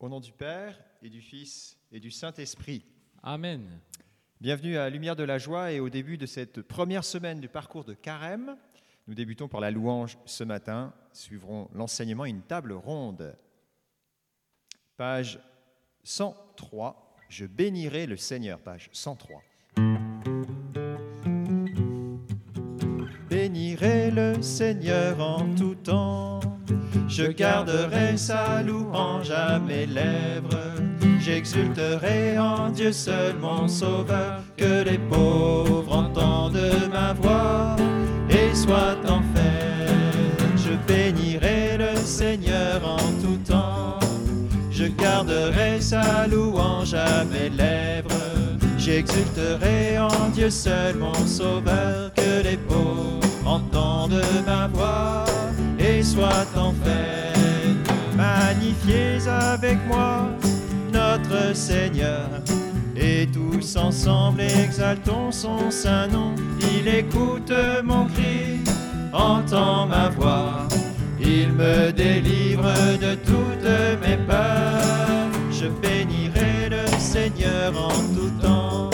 Au nom du Père et du Fils et du Saint-Esprit. Amen. Bienvenue à Lumière de la Joie et au début de cette première semaine du parcours de Carême. Nous débutons par la louange ce matin, suivrons l'enseignement une table ronde. Page 103, je bénirai le Seigneur, page 103. Bénirai le Seigneur en tout temps, je garderai sa louange à mes lèvres. J'exulterai en Dieu seul mon sauveur, que les pauvres entendent ma voix et soient en fête. Je bénirai le Seigneur en tout temps, je garderai sa louange à mes lèvres. J'exulterai en Dieu seul mon sauveur, que les pauvres entendent ma voix et soient en fête. Magnifiez avec moi notre Seigneur. Et tous ensemble exaltons son saint nom. Il écoute mon cri, entend ma voix. Il me délivre de toutes mes peurs. Je bénirai le Seigneur en tout temps.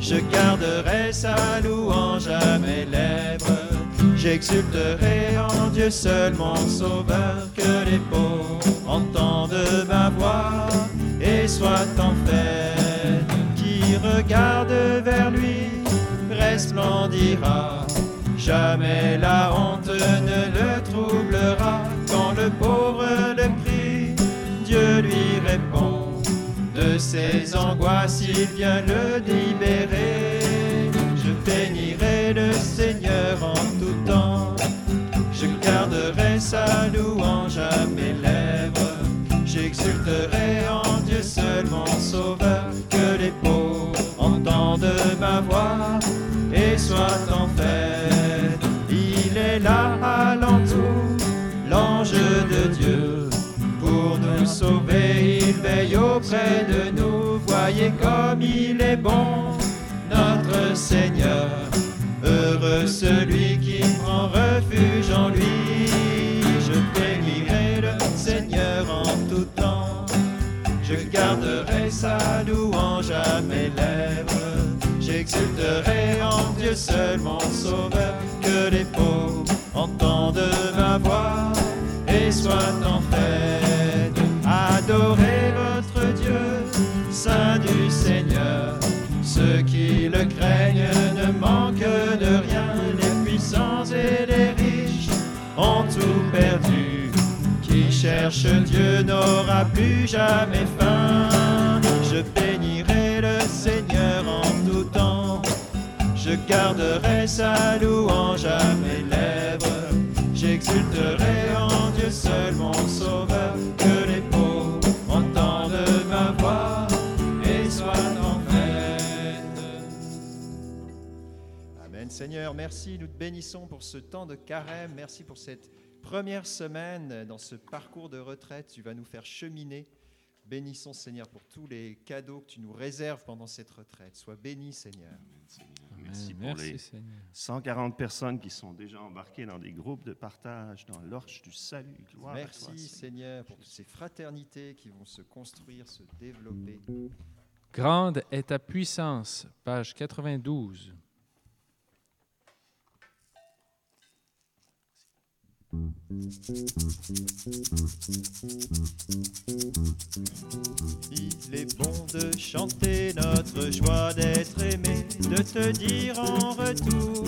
Je garderai sa louange à mes lèvres. J'exulterai en Dieu seul mon sauveur. Que les pauvres entendent ma voix et soient en fête. Qui regarde vers lui resplendira. Jamais la honte ne le troublera. Quand le pauvre le prie, Dieu lui répond. De ses angoisses, il vient le libérer. Je bénirai auprès de nous. Voyez comme il est bon, notre Seigneur. Heureux celui qui prend refuge en lui. Je bénirai le Seigneur en tout temps. Je garderai sa louange à mes lèvres. J'exulterai en Dieu seul mon sauveur. Que les pauvres entendent ma voix et soient en fête. Dieu, Saint du Seigneur. Ceux qui le craignent ne manquent de rien. Les puissants et les riches ont tout perdu. Qui cherche Dieu n'aura plus jamais faim. Je bénirai le Seigneur en tout temps. Je garderai sa louange à mes lèvres. J'exulterai en Dieu seul mon sauveur. Seigneur, merci. Nous te bénissons pour ce temps de carême. Merci pour cette première semaine dans ce parcours de retraite. Tu vas nous faire cheminer. Bénissons, Seigneur, pour tous les cadeaux que tu nous réserves pendant cette retraite. Sois béni, Seigneur. Merci pour Merci les Seigneur. 140 personnes qui sont déjà embarquées dans des groupes de partage dans l'Orche du Salut. Gloire à toi, Merci, Seigneur. Seigneur, pour toutes ces fraternités qui vont se construire, se développer. Grande est ta puissance, page 92. Il est bon de chanter notre joie d'être aimé, de te dire en retour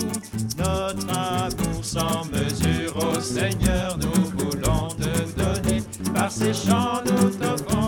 notre amour sans mesure au Seigneur. Nous voulons te donner, par ces chants nous t'offrons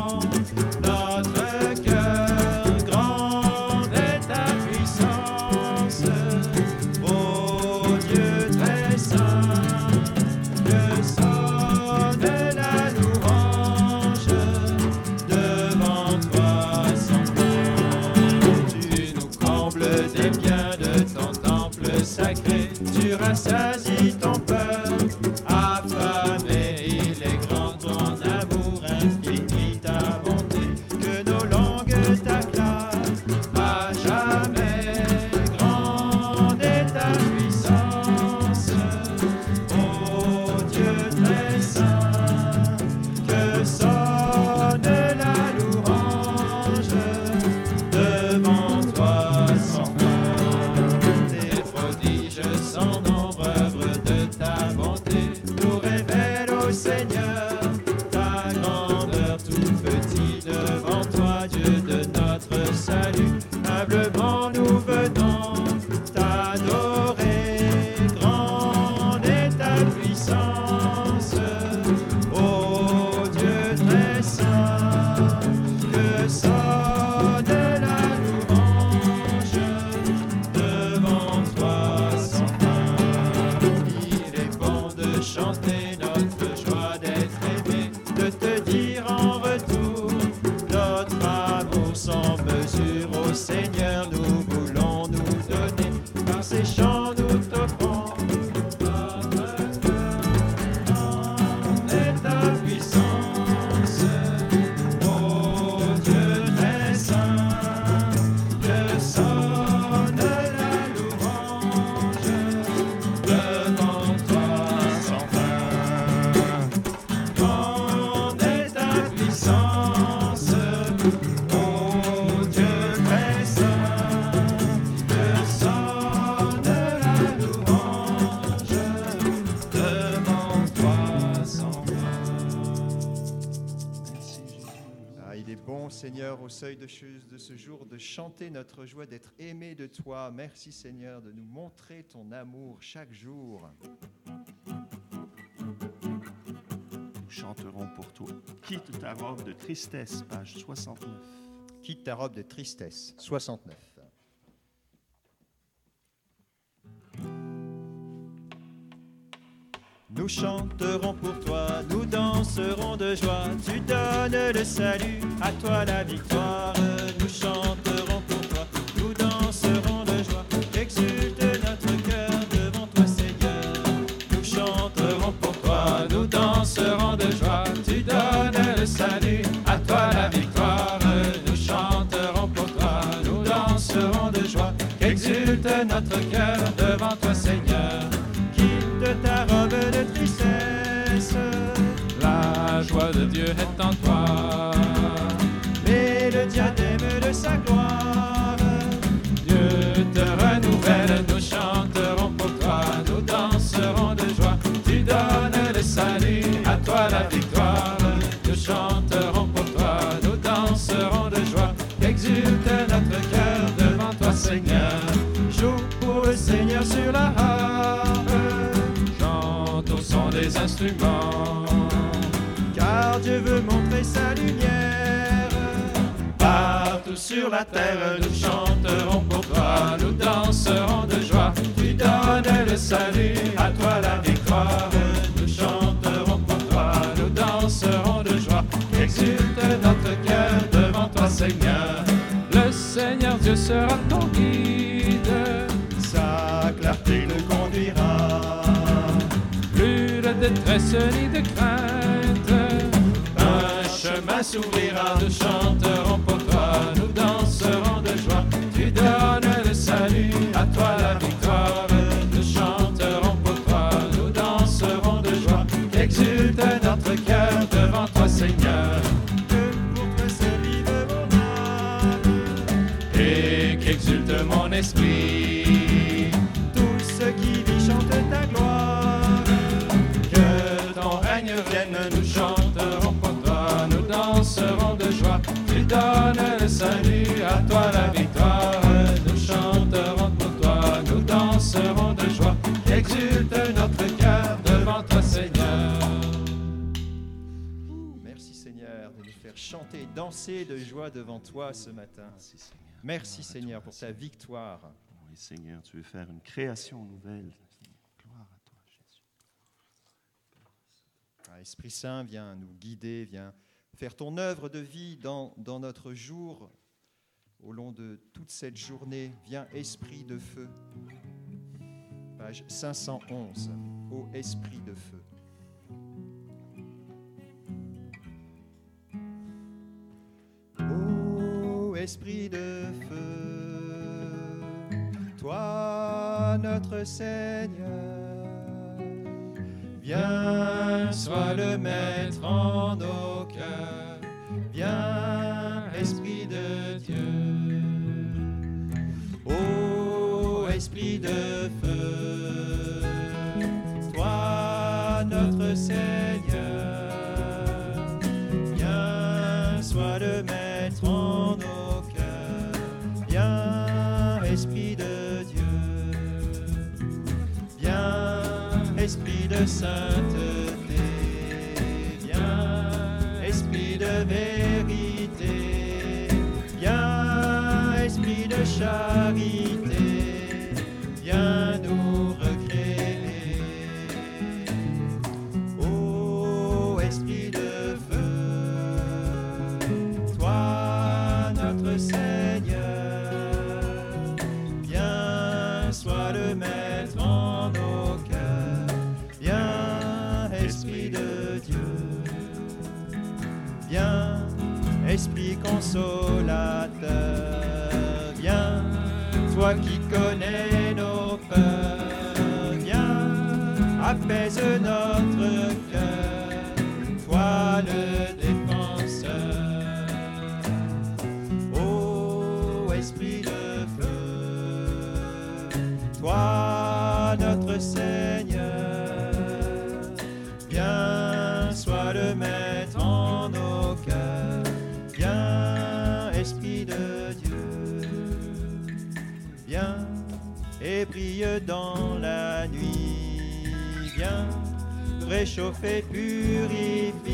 ça, que ça. Seigneur, au seuil de ce jour, de chanter notre joie d'être aimé de toi. Merci, Seigneur, de nous montrer ton amour chaque jour. Nous chanterons pour toi. Quitte ta robe de tristesse, page 69. Quitte ta robe de tristesse. 69. Nous chanterons pour toi, nous danserons de joie. Tu donnes le salut, à toi la victoire. Nous chanterons pour toi, nous danserons de joie. Exulte notre cœur devant toi, Seigneur. Nous chanterons pour toi, nous danserons de joie. Tu donnes le salut, à toi la victoire. Nous chanterons pour toi, nous danserons de joie. Exulte notre cœur devant toi, Seigneur Dieu est en toi. Partout sur la qu'exulte mon esprit. Tout ce qui vit chante ta gloire. Que ton règne vienne, nous chanterons pour toi, nous danserons de joie. Tu donnes le salut, à toi la victoire. Nous chanterons pour toi, nous danserons de joie. Exulte notre cœur devant toi, Seigneur. Merci, Seigneur, de nous faire chanter danser de joie devant toi ce matin. Merci, Seigneur, pour ta victoire. Oui Seigneur, tu veux faire une création nouvelle. Gloire à toi Jésus. Ah, Esprit Saint, viens nous guider, viens faire ton œuvre de vie dans, dans notre jour, au long de toute cette journée. Viens, Esprit de feu. Page 511. Ô Esprit de feu. Esprit de feu, toi notre Seigneur. Viens, sois le maître en nos cœurs. Viens, Esprit de Dieu. Ô Esprit de feu, toi notre Seigneur. De sainteté, Esprit de vérité, apaise notre cœur, toi le réchauffer, purifie,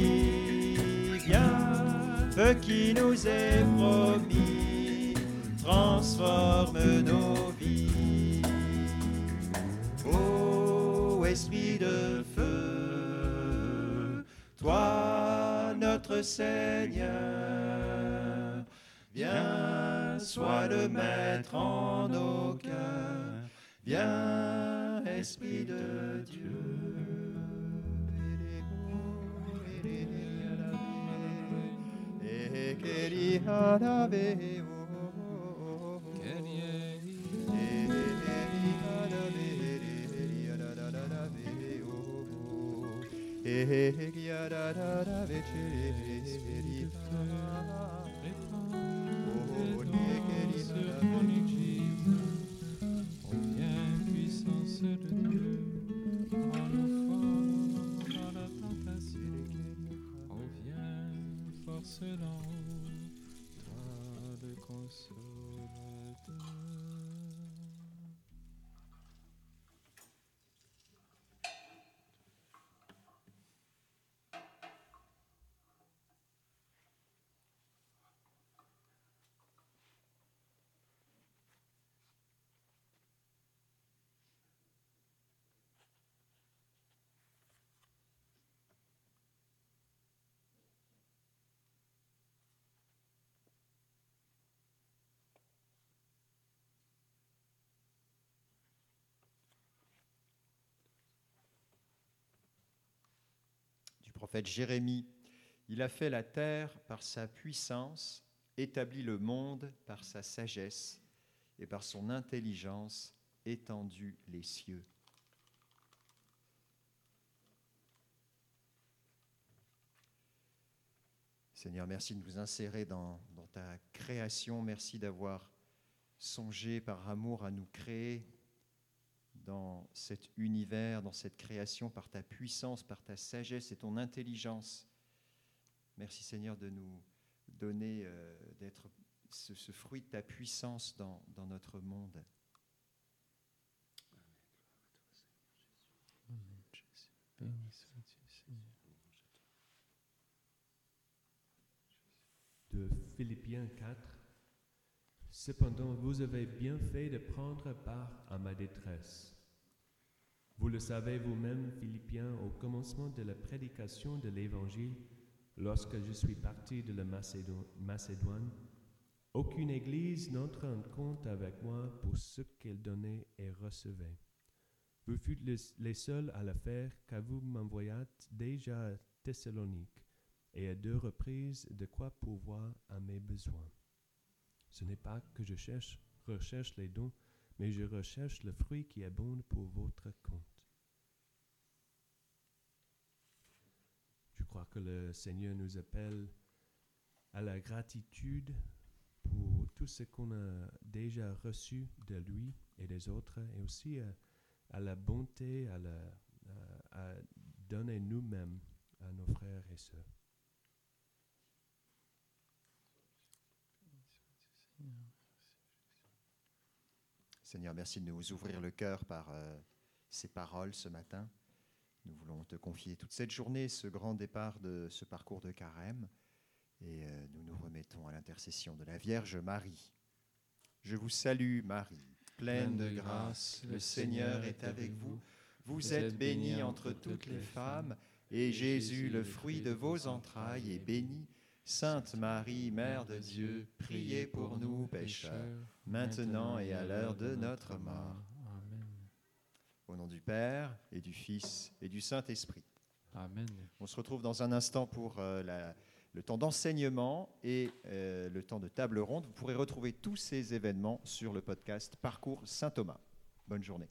viens, feu qui nous est promis, transforme nos vies. Ô Esprit de feu, toi notre Seigneur, viens, sois le maître en nos cœurs, viens, Esprit de Ekeri harabe Ehegiyarara ve çerezverifa haut, toi le consolateur. du prophète Jérémie. Il a fait la terre par sa puissance, établi le monde par sa sagesse, et par son intelligence étendu les cieux. Seigneur, merci de nous insérer dans, dans ta création. Merci d'avoir songé par amour à nous créer dans cet univers, dans cette création, par ta puissance, par ta sagesse et ton intelligence. Merci Seigneur de nous donner, euh, d'être ce, fruit de ta puissance dans, notre monde. De Philippiens 4. Cependant, vous avez bien fait de prendre part à ma détresse. Vous le savez vous-même, Philippiens, au commencement de la prédication de l'Évangile, lorsque je suis parti de la Macédo- Macédoine, aucune église n'entre en compte avec moi pour ce qu'elle donnait et recevait. Vous fûtes les, les seuls à le faire, car vous m'envoyâtes déjà à Thessalonique et à deux reprises de quoi pourvoir à mes besoins. Ce n'est pas que je cherche, recherche les dons, mais je recherche le fruit qui abonde pour votre compte. Je crois que le Seigneur nous appelle à la gratitude pour tout ce qu'on a déjà reçu de lui et des autres, et aussi à, à la bonté, à- à donner nous-mêmes à nos frères et sœurs. Seigneur, merci de nous ouvrir le cœur par euh, ces paroles ce matin. Nous voulons te confier toute cette journée, ce grand départ de ce parcours de carême, et euh, nous nous remettons à l'intercession de la Vierge Marie. Je vous salue, Marie, pleine de grâce, le Seigneur est avec vous. Vous êtes bénie entre toutes les femmes, et Jésus, le fruit de vos entrailles, est béni. Sainte Marie, Mère de Dieu, priez pour nous pécheurs, maintenant et à l'heure de notre mort. Amen. Au nom du Père et du Fils et du Saint-Esprit. Amen. On se retrouve dans un instant pour euh, la, le temps d'enseignement et euh, le temps de table ronde. Vous pourrez retrouver tous ces événements sur le podcast Parcours Saint Thomas. Bonne journée.